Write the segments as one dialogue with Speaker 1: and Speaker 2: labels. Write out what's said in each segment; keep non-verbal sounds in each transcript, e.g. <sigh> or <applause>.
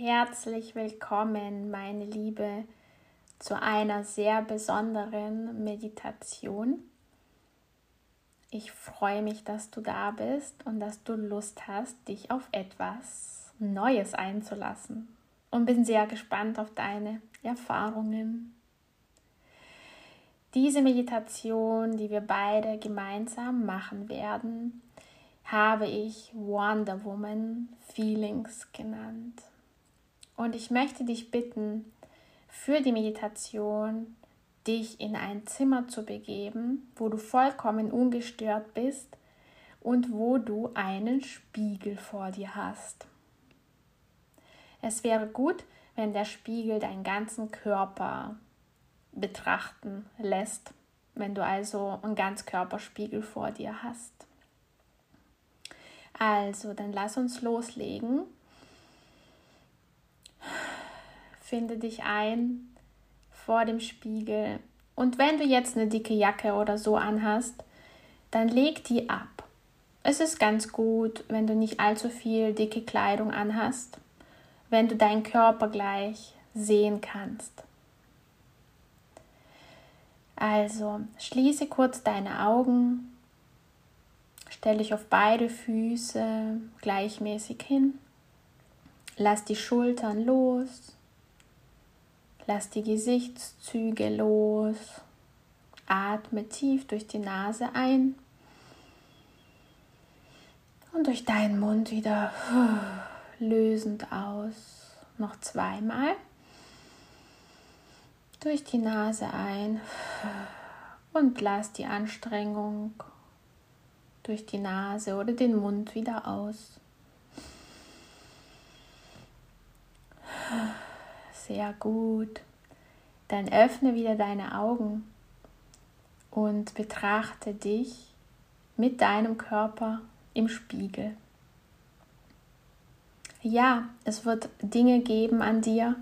Speaker 1: Herzlich willkommen, meine Liebe, zu einer sehr besonderen Meditation. Ich freue mich, dass du da bist und dass du Lust hast, dich auf etwas Neues einzulassen. Und bin sehr gespannt auf deine Erfahrungen. Diese Meditation, die wir beide gemeinsam machen werden, habe ich Wonder Woman Feelings genannt. Und ich möchte dich bitten, für die Meditation dich in ein Zimmer zu begeben, wo du vollkommen ungestört bist und wo du einen Spiegel vor dir hast. Es wäre gut, wenn der Spiegel deinen ganzen Körper betrachten lässt, wenn du also einen Ganzkörperspiegel vor dir hast. Also, dann lass uns loslegen Finde dich ein vor dem Spiegel. Und wenn du jetzt eine dicke Jacke oder so anhast, dann leg die ab. Es ist ganz gut, wenn du nicht allzu viel dicke Kleidung anhast, wenn du deinen Körper gleich sehen kannst. Also schließe kurz deine Augen, stell dich auf beide Füße gleichmäßig hin, lass die Schultern los Lass die Gesichtszüge los. Atme tief durch die Nase ein und durch deinen Mund wieder lösend aus. Noch zweimal. Durch die Nase ein und lass die Anstrengung durch die Nase oder den Mund wieder aus. Sehr gut. Dann öffne wieder deine Augen und betrachte dich mit deinem Körper im Spiegel. Ja, es wird Dinge geben an dir,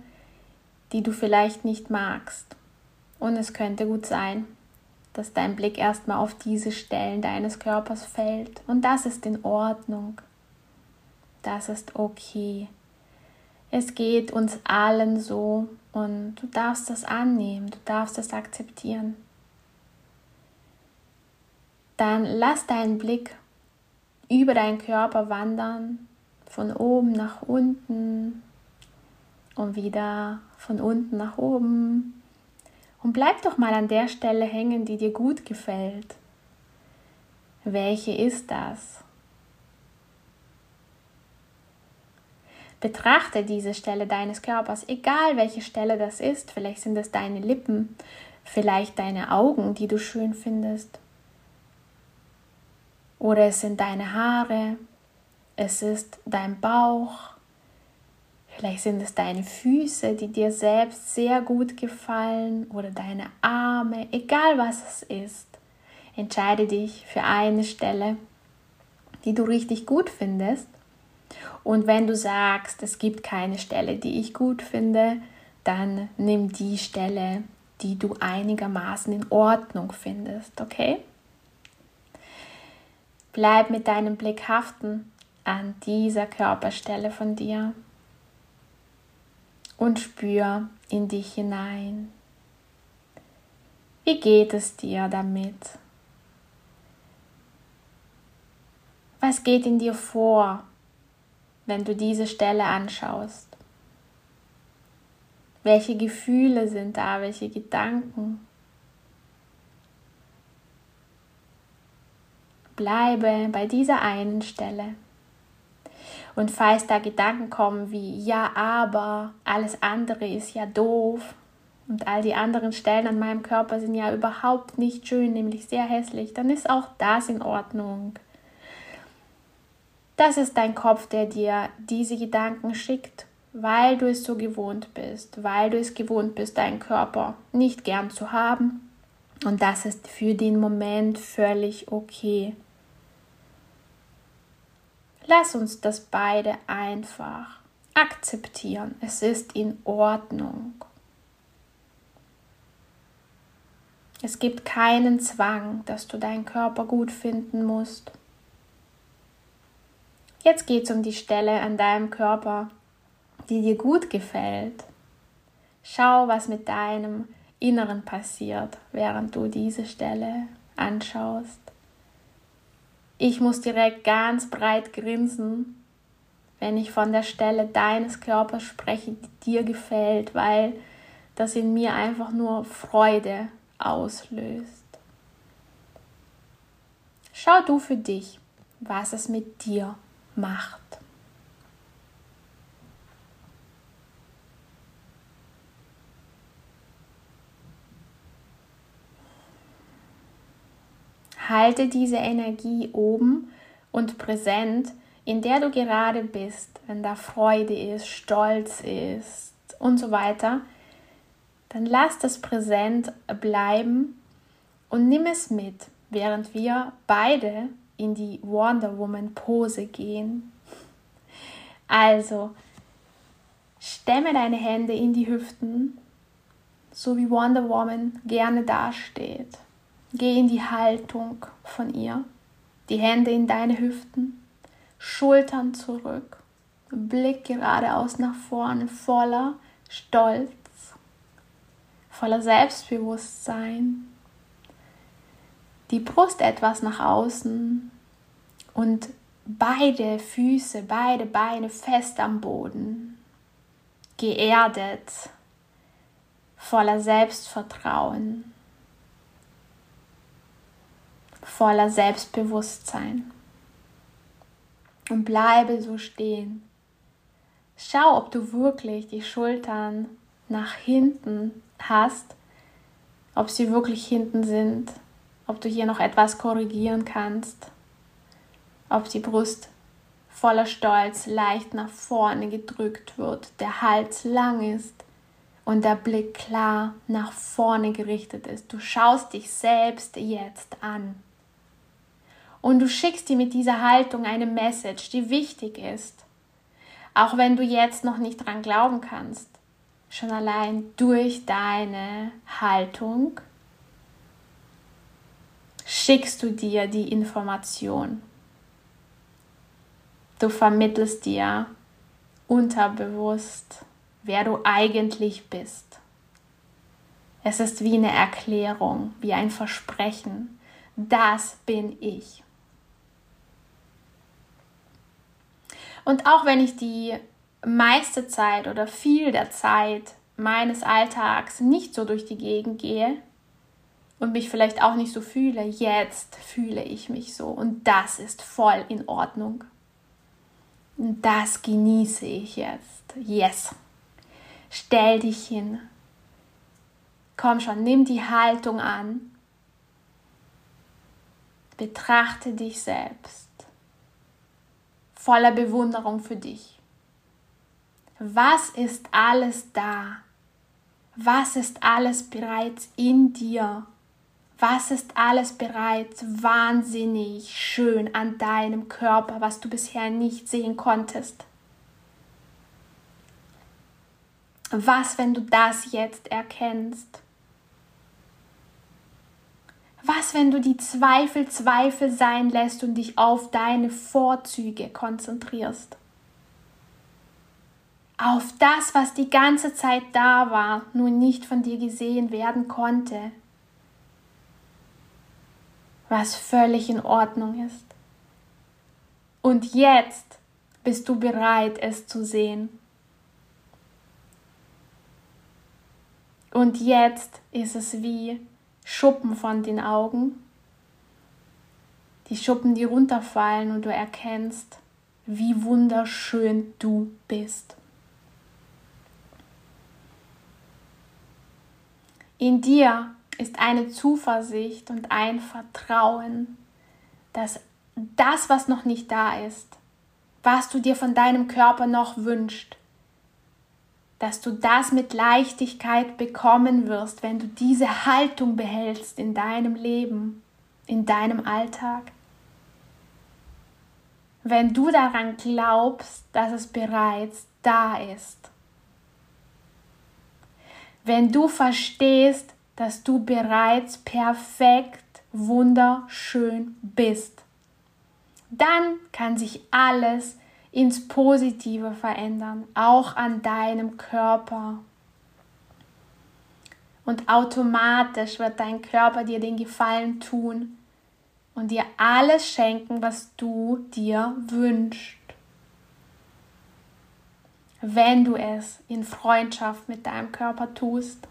Speaker 1: die du vielleicht nicht magst. Und es könnte gut sein, dass dein Blick erstmal auf diese Stellen deines Körpers fällt. Und das ist in Ordnung. Das ist okay. Es geht uns allen so und du darfst das annehmen, du darfst das akzeptieren. Dann lass deinen Blick über deinen Körper wandern, von oben nach unten und wieder von unten nach oben. Und bleib doch mal an der Stelle hängen, die dir gut gefällt. Welche ist das? Betrachte diese Stelle deines Körpers, egal welche Stelle das ist. Vielleicht sind es deine Lippen, vielleicht deine Augen, die du schön findest. Oder es sind deine Haare, es ist dein Bauch, vielleicht sind es deine Füße, die dir selbst sehr gut gefallen oder deine Arme, egal was es ist. Entscheide dich für eine Stelle, die du richtig gut findest und wenn du sagst, es gibt keine Stelle, die ich gut finde, dann nimm die Stelle, die du einigermaßen in Ordnung findest, okay? Bleib mit deinem Blick haften an dieser Körperstelle von dir und spür in dich hinein. Wie geht es dir damit? Was geht in dir vor? Wenn du diese Stelle anschaust? Welche Gefühle sind da? Welche Gedanken? Bleibe bei dieser einen Stelle. Und falls da Gedanken kommen wie, ja, aber alles andere ist ja doof und all die anderen Stellen an meinem Körper sind ja überhaupt nicht schön, nämlich sehr hässlich, dann ist auch das in Ordnung. Das ist dein Kopf, der dir diese Gedanken schickt, weil du es so gewohnt bist, weil du es gewohnt bist, deinen Körper nicht gern zu haben. Und das ist für den Moment völlig okay. Lass uns das beide einfach akzeptieren. Es ist in Ordnung. Es gibt keinen Zwang, dass du deinen Körper gut finden musst. Jetzt geht es um die Stelle an deinem Körper, die dir gut gefällt. Schau, was mit deinem Inneren passiert, während du diese Stelle anschaust. Ich muss direkt ganz breit grinsen, wenn ich von der Stelle deines Körpers spreche, die dir gefällt, weil das in mir einfach nur Freude auslöst. Schau du für dich, was es mit dir macht. Halte diese Energie oben und präsent, in der du gerade bist, wenn da Freude ist, Stolz ist und so weiter, dann lass das präsent bleiben und nimm es mit, während wir beide in die Wonder Woman Pose gehen. Also, stemme deine Hände in die Hüften, so wie Wonder Woman gerne dasteht. Geh in die Haltung von ihr, die Hände in deine Hüften, Schultern zurück, Blick geradeaus nach vorne, voller Stolz, voller Selbstbewusstsein, die Brust etwas nach außen und beide Füße, beide Beine fest am Boden, geerdet, voller Selbstvertrauen voller Selbstbewusstsein. Und bleibe so stehen. Schau, ob du wirklich die Schultern nach hinten hast, ob sie wirklich hinten sind, ob du hier noch etwas korrigieren kannst, ob die Brust voller Stolz leicht nach vorne gedrückt wird, der Hals lang ist und der Blick klar nach vorne gerichtet ist. Du schaust dich selbst jetzt an. Und du schickst dir mit dieser Haltung eine Message, die wichtig ist. Auch wenn du jetzt noch nicht dran glauben kannst. Schon allein durch deine Haltung schickst du dir die Information. Du vermittelst dir unterbewusst, wer du eigentlich bist. Es ist wie eine Erklärung, wie ein Versprechen. Das bin ich. Und auch wenn ich die meiste Zeit oder viel der Zeit meines Alltags nicht so durch die Gegend gehe und mich vielleicht auch nicht so fühle, jetzt fühle ich mich so und das ist voll in Ordnung. Und das genieße ich jetzt. Yes. Stell dich hin. Komm schon, nimm die Haltung an. Betrachte dich selbst voller Bewunderung für dich. Was ist alles da? Was ist alles bereits in dir? Was ist alles bereits wahnsinnig schön an deinem Körper, was du bisher nicht sehen konntest? Was, wenn du das jetzt erkennst? Was, wenn du die Zweifel Zweifel sein lässt und dich auf deine Vorzüge konzentrierst? Auf das, was die ganze Zeit da war, nur nicht von dir gesehen werden konnte. Was völlig in Ordnung ist. Und jetzt bist du bereit, es zu sehen. Und jetzt ist es wie, Schuppen von den Augen. Die Schuppen, die runterfallen und du erkennst, wie wunderschön du bist. In dir ist eine Zuversicht und ein Vertrauen, dass das, was noch nicht da ist, was du dir von deinem Körper noch wünschst, dass du das mit Leichtigkeit bekommen wirst, wenn du diese Haltung behältst in deinem Leben, in deinem Alltag. Wenn du daran glaubst, dass es bereits da ist. Wenn du verstehst, dass du bereits perfekt, wunderschön bist, dann kann sich alles ins Positive verändern, auch an deinem Körper. Und automatisch wird dein Körper dir den Gefallen tun und dir alles schenken, was du dir wünschst. Wenn du es in Freundschaft mit deinem Körper tust.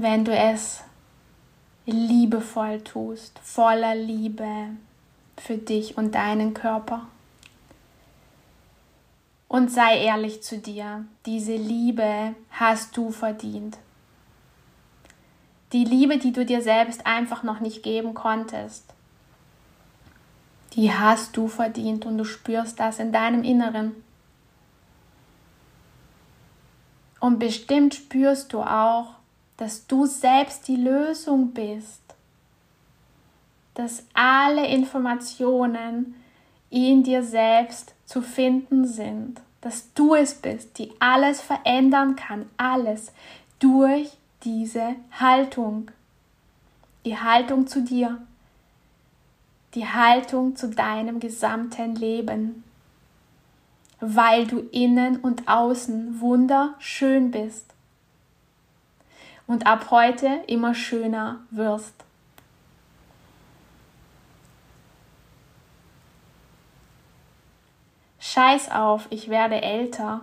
Speaker 1: Wenn du es liebevoll tust, voller Liebe für dich und deinen Körper. Und sei ehrlich zu dir, diese Liebe hast du verdient. Die Liebe, die du dir selbst einfach noch nicht geben konntest, die hast du verdient und du spürst das in deinem Inneren. Und bestimmt spürst du auch, dass du selbst die Lösung bist, dass alle Informationen in dir selbst zu finden sind, dass du es bist, die alles verändern kann, alles durch diese Haltung, die Haltung zu dir, die Haltung zu deinem gesamten Leben, weil du innen und außen wunderschön bist und ab heute immer schöner wirst. Scheiß auf, ich werde älter.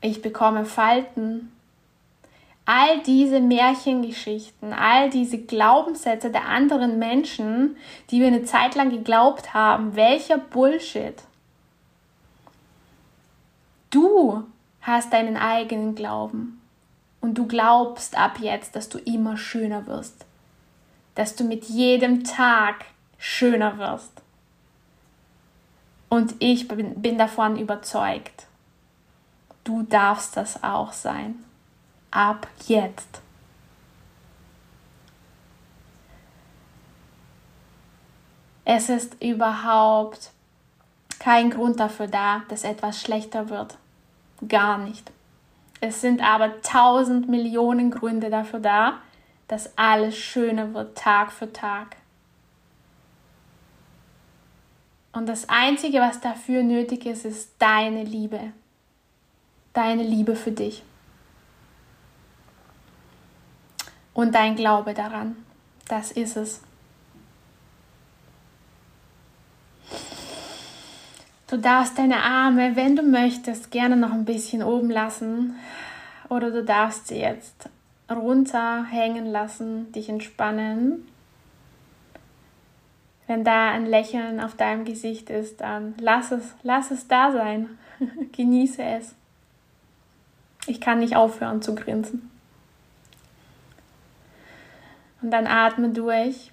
Speaker 1: Ich bekomme Falten. All diese Märchengeschichten, all diese Glaubenssätze der anderen Menschen, die wir eine Zeit lang geglaubt haben, welcher Bullshit. Du hast deinen eigenen Glauben. Und du glaubst ab jetzt, dass du immer schöner wirst. Dass du mit jedem Tag schöner wirst. Und ich bin, bin davon überzeugt. Du darfst das auch sein. Ab jetzt. Es ist überhaupt kein Grund dafür da, dass etwas schlechter wird. Gar nicht. Es sind aber tausend Millionen Gründe dafür da, dass alles schöner wird Tag für Tag. Und das Einzige, was dafür nötig ist, ist deine Liebe. Deine Liebe für dich. Und dein Glaube daran. Das ist es. Du darfst deine Arme, wenn du möchtest, gerne noch ein bisschen oben lassen oder du darfst sie jetzt runterhängen lassen, dich entspannen. Wenn da ein Lächeln auf deinem Gesicht ist, dann lass es, lass es da sein. <laughs> Genieße es. Ich kann nicht aufhören zu grinsen. Und dann atme durch.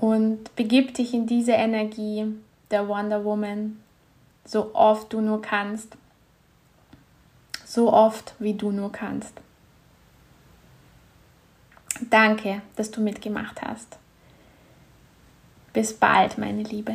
Speaker 1: Und begib dich in diese Energie der Wonder Woman so oft du nur kannst. So oft wie du nur kannst. Danke, dass du mitgemacht hast. Bis bald, meine Liebe.